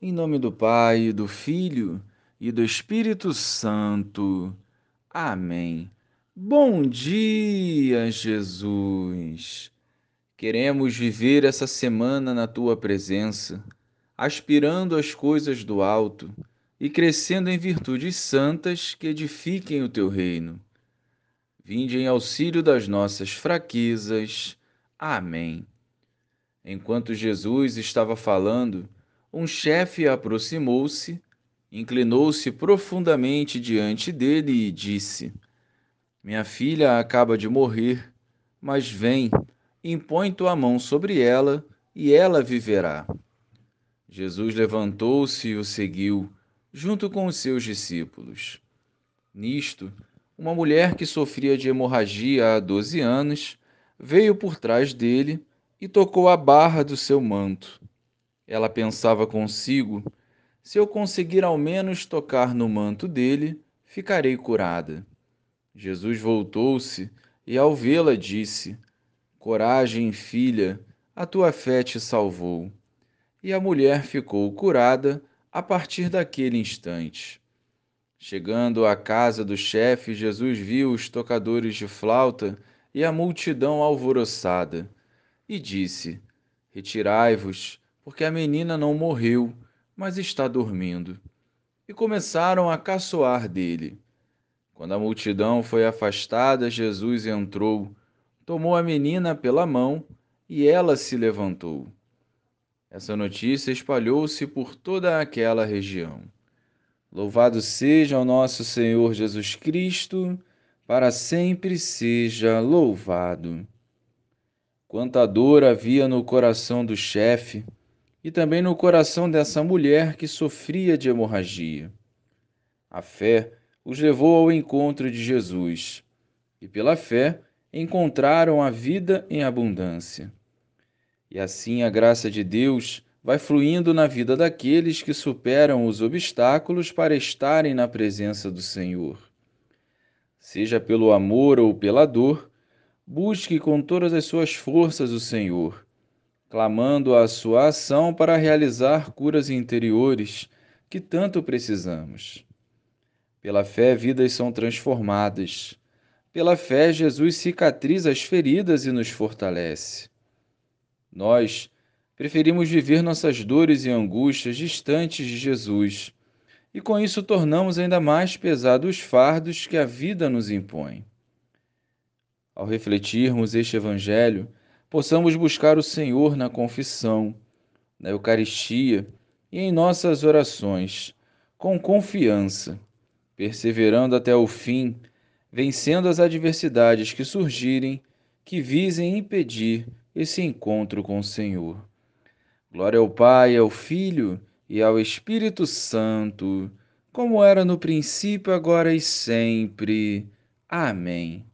Em nome do Pai, do Filho e do Espírito Santo. Amém. Bom dia, Jesus. Queremos viver essa semana na tua presença, aspirando às coisas do alto e crescendo em virtudes santas que edifiquem o teu reino. Vinde em auxílio das nossas fraquezas. Amém. Enquanto Jesus estava falando, um chefe aproximou-se, inclinou-se profundamente diante dele e disse: Minha filha acaba de morrer, mas vem, impõe tua mão sobre ela e ela viverá. Jesus levantou-se e o seguiu, junto com os seus discípulos. Nisto, uma mulher que sofria de hemorragia há doze anos veio por trás dele e tocou a barra do seu manto. Ela pensava consigo: se eu conseguir ao menos tocar no manto dele, ficarei curada. Jesus voltou-se e, ao vê-la, disse: Coragem, filha, a tua fé te salvou. E a mulher ficou curada a partir daquele instante. Chegando à casa do chefe, Jesus viu os tocadores de flauta e a multidão alvoroçada, e disse: Retirai-vos porque a menina não morreu, mas está dormindo. E começaram a caçoar dele. Quando a multidão foi afastada, Jesus entrou, tomou a menina pela mão e ela se levantou. Essa notícia espalhou-se por toda aquela região. Louvado seja o nosso Senhor Jesus Cristo, para sempre seja louvado. Quanta dor havia no coração do chefe e também no coração dessa mulher que sofria de hemorragia. A fé os levou ao encontro de Jesus e, pela fé, encontraram a vida em abundância. E assim a graça de Deus vai fluindo na vida daqueles que superam os obstáculos para estarem na presença do Senhor. Seja pelo amor ou pela dor, busque com todas as suas forças o Senhor clamando a sua ação para realizar curas interiores que tanto precisamos. Pela fé, vidas são transformadas. Pela fé, Jesus cicatriza as feridas e nos fortalece. Nós preferimos viver nossas dores e angústias distantes de Jesus, e com isso tornamos ainda mais pesados os fardos que a vida nos impõe. Ao refletirmos este Evangelho, possamos buscar o Senhor na confissão, na Eucaristia e em nossas orações, com confiança, perseverando até o fim, vencendo as adversidades que surgirem, que visem impedir esse encontro com o Senhor. Glória ao Pai, ao Filho e ao Espírito Santo, como era no princípio, agora e sempre. Amém.